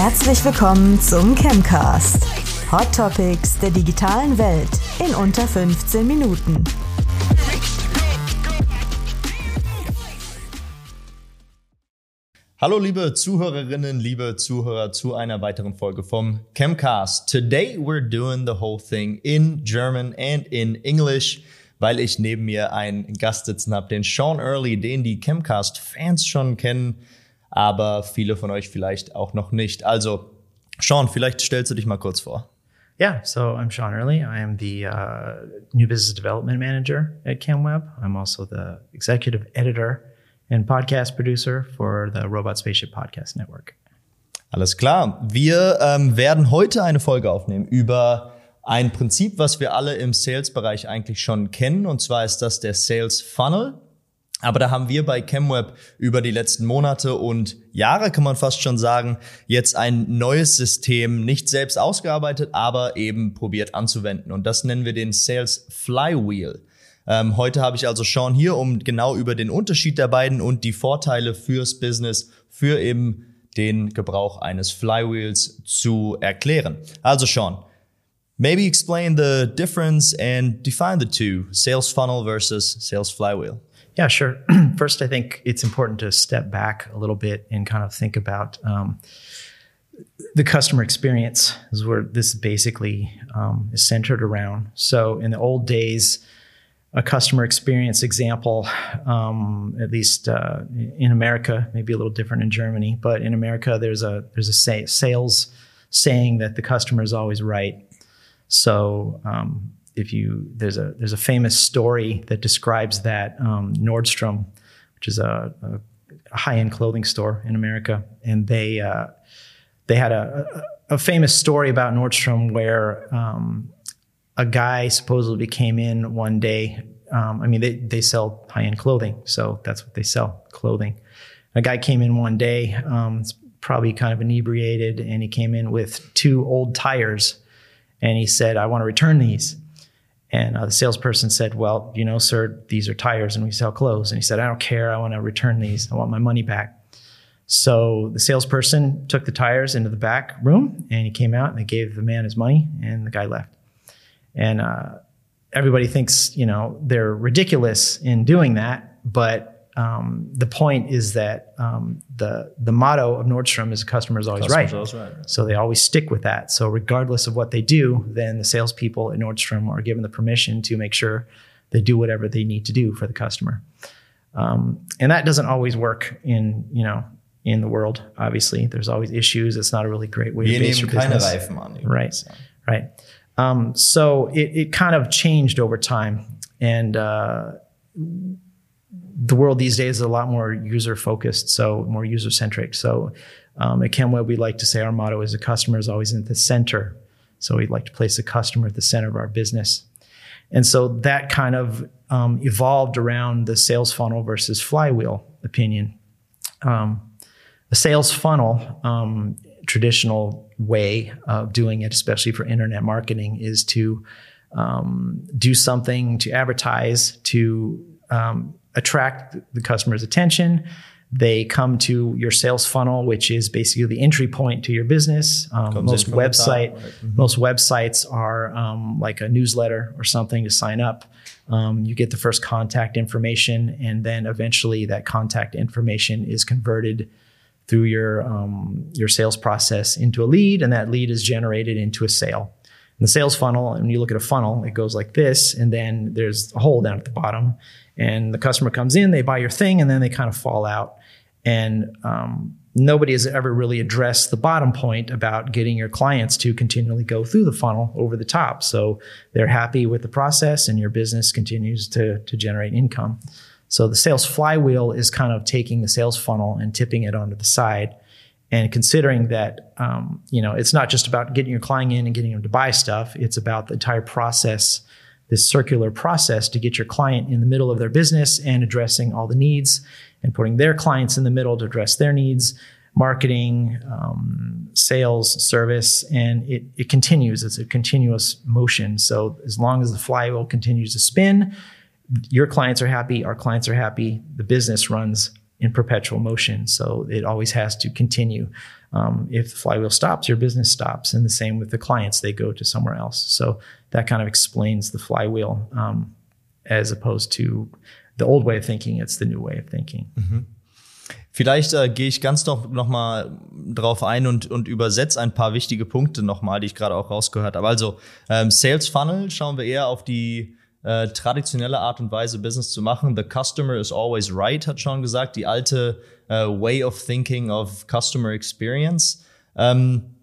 Herzlich willkommen zum Chemcast. Hot Topics der digitalen Welt in unter 15 Minuten. Hallo liebe Zuhörerinnen, liebe Zuhörer zu einer weiteren Folge vom Chemcast. Today we're doing the whole thing in German and in English, weil ich neben mir einen Gast sitzen habe, den Sean Early, den die Chemcast-Fans schon kennen, aber viele von euch vielleicht auch noch nicht. Also Sean, vielleicht stellst du dich mal kurz vor. Yeah, so I'm Sean Early. I am the uh, new business development manager at ChemWeb. I'm also the executive editor and podcast producer for the Robot Spaceship Podcast Network. Alles klar. Wir ähm, werden heute eine Folge aufnehmen über ein Prinzip, was wir alle im Sales-Bereich eigentlich schon kennen. Und zwar ist das der Sales Funnel. Aber da haben wir bei ChemWeb über die letzten Monate und Jahre, kann man fast schon sagen, jetzt ein neues System nicht selbst ausgearbeitet, aber eben probiert anzuwenden. Und das nennen wir den Sales Flywheel. Ähm, heute habe ich also Sean hier, um genau über den Unterschied der beiden und die Vorteile fürs Business, für eben den Gebrauch eines Flywheels zu erklären. Also Sean, maybe explain the difference and define the two, sales funnel versus sales flywheel. Yeah, sure. First, I think it's important to step back a little bit and kind of think about um, the customer experience, is where this basically um, is centered around. So, in the old days, a customer experience example, um, at least uh, in America, maybe a little different in Germany, but in America, there's a there's a say, sales saying that the customer is always right. So um, if you there's a there's a famous story that describes that um, Nordstrom, which is a, a high end clothing store in America, and they uh, they had a, a, a famous story about Nordstrom where um, a guy supposedly came in one day. Um, I mean, they they sell high end clothing, so that's what they sell clothing. A guy came in one day, um, probably kind of inebriated, and he came in with two old tires, and he said, "I want to return these." And uh, the salesperson said, Well, you know, sir, these are tires and we sell clothes. And he said, I don't care. I want to return these. I want my money back. So the salesperson took the tires into the back room and he came out and they gave the man his money and the guy left. And uh, everybody thinks, you know, they're ridiculous in doing that. But um, the point is that um, the the motto of Nordstrom is "customer is always Customer's right. always right. So they always stick with that. So regardless of what they do, then the salespeople at Nordstrom are given the permission to make sure they do whatever they need to do for the customer. Um, and that doesn't always work in you know in the world. Obviously, there's always issues. It's not a really great way to base your business. Reifen an. Right. Right. Um, so it, it kind of changed over time. And uh, the world these days is a lot more user focused, so more user centric. So um, at ChemWeb, we like to say our motto is the customer is always in the center. So we'd like to place the customer at the center of our business. And so that kind of um, evolved around the sales funnel versus flywheel opinion. Um, the sales funnel, um, traditional way of doing it, especially for internet marketing, is to um, do something to advertise to um, attract the customer's attention. They come to your sales funnel, which is basically the entry point to your business. Um, most the top, website, right. Mhm. most websites are um, like a newsletter or something to sign up. Um, you get the first contact information, and then eventually that contact information is converted through your um, your sales process into a lead, and that lead is generated into a sale. And the sales funnel, and when you look at a funnel, it goes like this, and then there's a hole down at the bottom, and the customer comes in, they buy your thing, and then they kind of fall out. And um, nobody has ever really addressed the bottom point about getting your clients to continually go through the funnel over the top. So they're happy with the process, and your business continues to to generate income. So the sales flywheel is kind of taking the sales funnel and tipping it onto the side, and considering that um, you know it's not just about getting your client in and getting them to buy stuff. It's about the entire process, this circular process to get your client in the middle of their business and addressing all the needs, and putting their clients in the middle to address their needs. Marketing, um, sales, service, and it, it continues. It's a continuous motion. So as long as the flywheel continues to spin, your clients are happy, our clients are happy, the business runs in perpetual motion. So it always has to continue. Um, if the flywheel stops, your business stops. And the same with the clients, they go to somewhere else. So that kind of explains the flywheel um, as opposed to the old way of thinking, it's the new way of thinking. Mhm. Vielleicht äh, gehe ich ganz noch, noch mal drauf ein und, und übersetze ein paar wichtige Punkte noch mal, die ich gerade auch rausgehört habe. Also ähm, Sales Funnel schauen wir eher auf die äh, traditionelle Art und Weise, Business zu machen. The customer is always right, hat Sean gesagt. Die alte äh, Way of Thinking of Customer Experience. Ähm,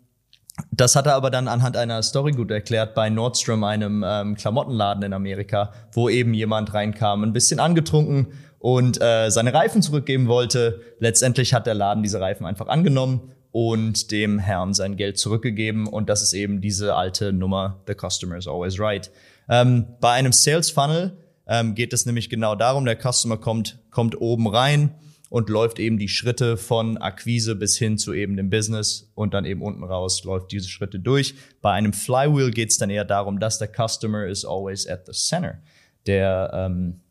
das hat er aber dann anhand einer Story gut erklärt bei Nordstrom, einem ähm, Klamottenladen in Amerika, wo eben jemand reinkam, ein bisschen angetrunken und äh, seine Reifen zurückgeben wollte. Letztendlich hat der Laden diese Reifen einfach angenommen und dem Herrn sein Geld zurückgegeben. Und das ist eben diese alte Nummer, the customer is always right. Ähm, bei einem Sales Funnel ähm, geht es nämlich genau darum, der Customer kommt, kommt oben rein und läuft eben die Schritte von Akquise bis hin zu eben dem Business und dann eben unten raus läuft diese Schritte durch. Bei einem Flywheel geht es dann eher darum, dass der Customer is always at the center. Der, ähm,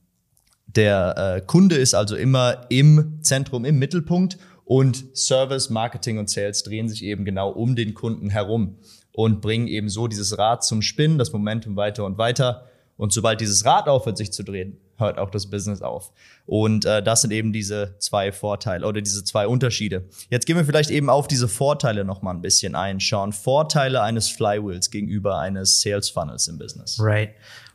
der äh, Kunde ist also immer im Zentrum, im Mittelpunkt und Service, Marketing und Sales drehen sich eben genau um den Kunden herum und bringen eben so dieses Rad zum Spinnen, das Momentum weiter und weiter. Und sobald dieses Rad aufhört, sich zu drehen, hört auch das Business auf. Und äh, das sind eben diese zwei Vorteile oder diese zwei Unterschiede. Jetzt gehen wir vielleicht eben auf diese Vorteile noch mal ein bisschen ein, Sean. Vorteile eines Flywheels gegenüber eines Sales Funnels im Business. Right.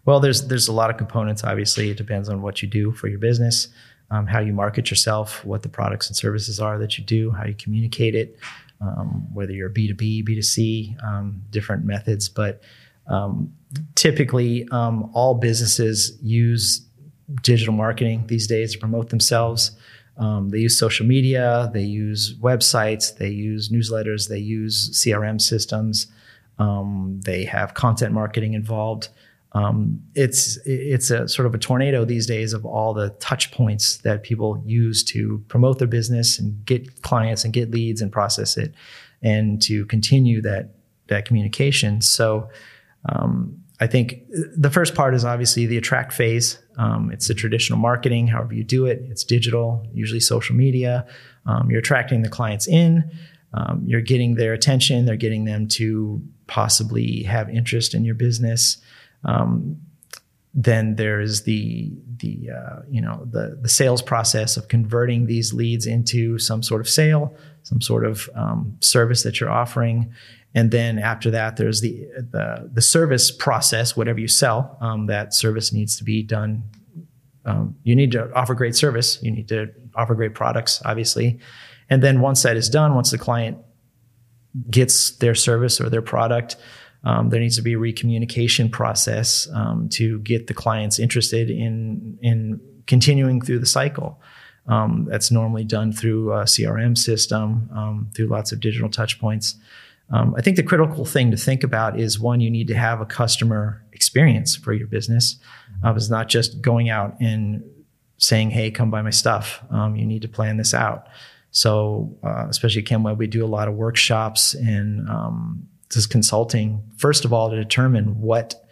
Well, there's there's a lot of components. Obviously, it depends on what you do for your business, um, how you market yourself, what the products and services are that you do, how you communicate it, um, whether you're B two B, B two C, um, different methods. But um, typically, um, all businesses use digital marketing these days to promote themselves. Um, they use social media, they use websites, they use newsletters, they use CRM systems. They have content marketing involved. Um, it's it's a sort of a tornado these days of all the touch points that people use to promote their business and get clients and get leads and process it, and to continue that that communication. So. Um, I think the first part is obviously the attract phase. Um, it's the traditional marketing, however you do it. It's digital, usually social media. Um, you're attracting the clients in. Um, you're getting their attention. They're getting them to possibly have interest in your business. Um, then there's the the uh, you know the the sales process of converting these leads into some sort of sale, some sort of um, service that you're offering, and then after that, there's the the, the service process. Whatever you sell, um, that service needs to be done. Um, you need to offer great service. You need to offer great products, obviously. And then once that is done, once the client gets their service or their product, um, there needs to be a recommunication process um, to get the clients interested in in continuing through the cycle. Um, that's normally done through a CRM system, um, through lots of digital touch points. Um, I think the critical thing to think about is one, you need to have a customer experience for your business. Uh, it's not just going out and saying, "Hey, come buy my stuff." You need to plan this out. So, uh, especially at ChemWeb, we do a lot of workshops and um, just consulting. First of all, to determine what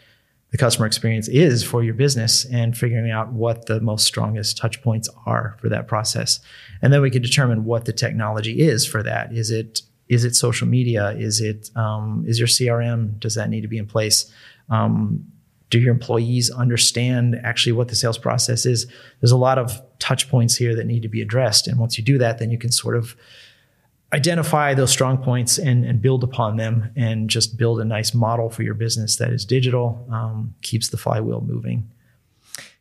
the customer experience is for your business and figuring out what the most strongest touch points are for that process. And then we can determine what the technology is for that. Is it is it social media? Is it um, is your CRM? Does that need to be in place? Um, do your employees understand actually what the sales process is? There's a lot of touch points here that need to be addressed, and once you do that, then you can sort of identify those strong points and, and build upon them, and just build a nice model for your business that is digital, um, keeps the flywheel moving.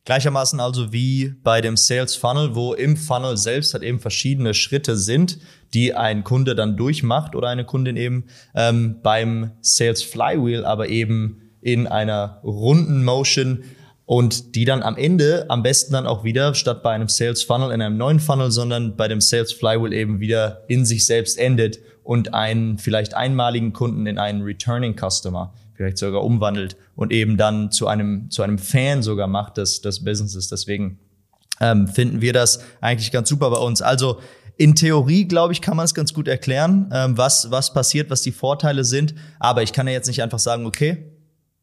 Gleichermaßen also wie bei dem Sales Funnel, wo im Funnel selbst halt eben verschiedene Schritte sind, die ein Kunde dann durchmacht oder eine Kundin eben ähm, beim Sales Flywheel, aber eben in einer runden Motion und die dann am Ende am besten dann auch wieder statt bei einem Sales Funnel in einem neuen Funnel, sondern bei dem Sales Flywheel eben wieder in sich selbst endet und einen vielleicht einmaligen Kunden in einen Returning Customer vielleicht sogar umwandelt und eben dann zu einem, zu einem Fan sogar macht des, des Businesses. Deswegen ähm, finden wir das eigentlich ganz super bei uns. Also in Theorie, glaube ich, kann man es ganz gut erklären, ähm, was, was passiert, was die Vorteile sind. Aber ich kann ja jetzt nicht einfach sagen, okay,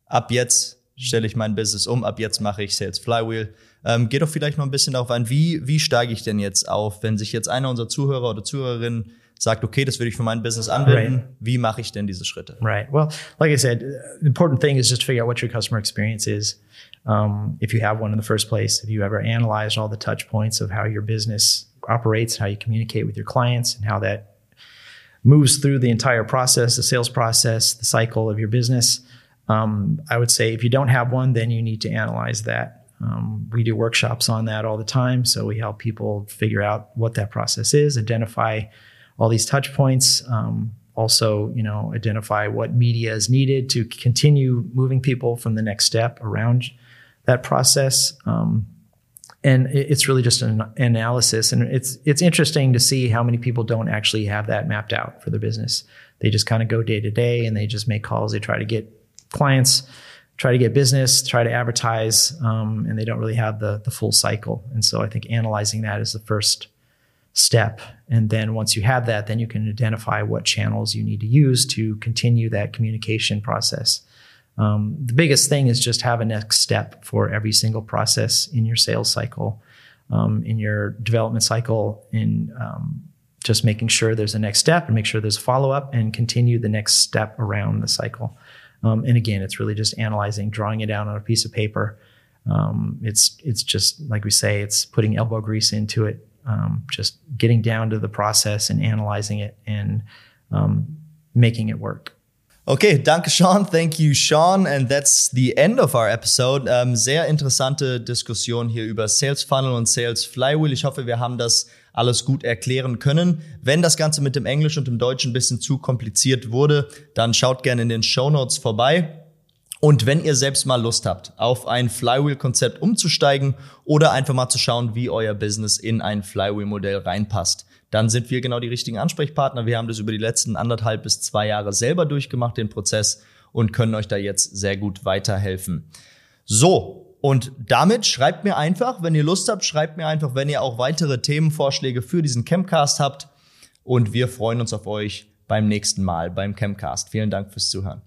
ab jetzt stelle ich mein Business um, ab jetzt mache ich Sales Flywheel. Ähm, geht doch vielleicht noch ein bisschen darauf ein, wie, wie steige ich denn jetzt auf, wenn sich jetzt einer unserer Zuhörer oder Zuhörerinnen sagt, okay, das würde ich für mein Business anwenden. Right. Wie mache ich denn diese Schritte? Right. Well, like I said, the important thing is just to figure out what your customer experience is. Um, if you have one in the first place, if you ever analyzed all the touch points of how your business operates, how you communicate with your clients, and how that moves through the entire process, the sales process, the cycle of your business. Um, I would say if you don't have one, then you need to analyze that. Um, we do workshops on that all the time. So we help people figure out what that process is, identify all these touch points. Um, also, you know, identify what media is needed to continue moving people from the next step around that process. Um, and it's really just an analysis, and it's it's interesting to see how many people don't actually have that mapped out for their business. They just kind of go day to day, and they just make calls. They try to get clients, try to get business, try to advertise, um, and they don't really have the the full cycle. And so, I think analyzing that is the first step. And then once you have that, then you can identify what channels you need to use to continue that communication process. Um, the biggest thing is just have a next step for every single process in your sales cycle, um, in your development cycle, in um, just making sure there's a next step and make sure there's a follow up and continue the next step around the cycle. Um, and again, it's really just analyzing, drawing it down on a piece of paper. Um, it's it's just like we say, it's putting elbow grease into it um, just getting down to the process and analyzing it and um, making it work. Okay, danke Sean. Thank you, Sean. And that's the end of our episode. Ähm, sehr interessante Diskussion hier über Sales Funnel und Sales Flywheel. Ich hoffe, wir haben das alles gut erklären können. Wenn das Ganze mit dem Englisch und dem Deutschen ein bisschen zu kompliziert wurde, dann schaut gerne in den Show Notes vorbei. Und wenn ihr selbst mal Lust habt, auf ein Flywheel-Konzept umzusteigen oder einfach mal zu schauen, wie euer Business in ein Flywheel-Modell reinpasst, dann sind wir genau die richtigen Ansprechpartner. Wir haben das über die letzten anderthalb bis zwei Jahre selber durchgemacht, den Prozess, und können euch da jetzt sehr gut weiterhelfen. So, und damit schreibt mir einfach, wenn ihr Lust habt, schreibt mir einfach, wenn ihr auch weitere Themenvorschläge für diesen Campcast habt. Und wir freuen uns auf euch beim nächsten Mal beim Campcast. Vielen Dank fürs Zuhören.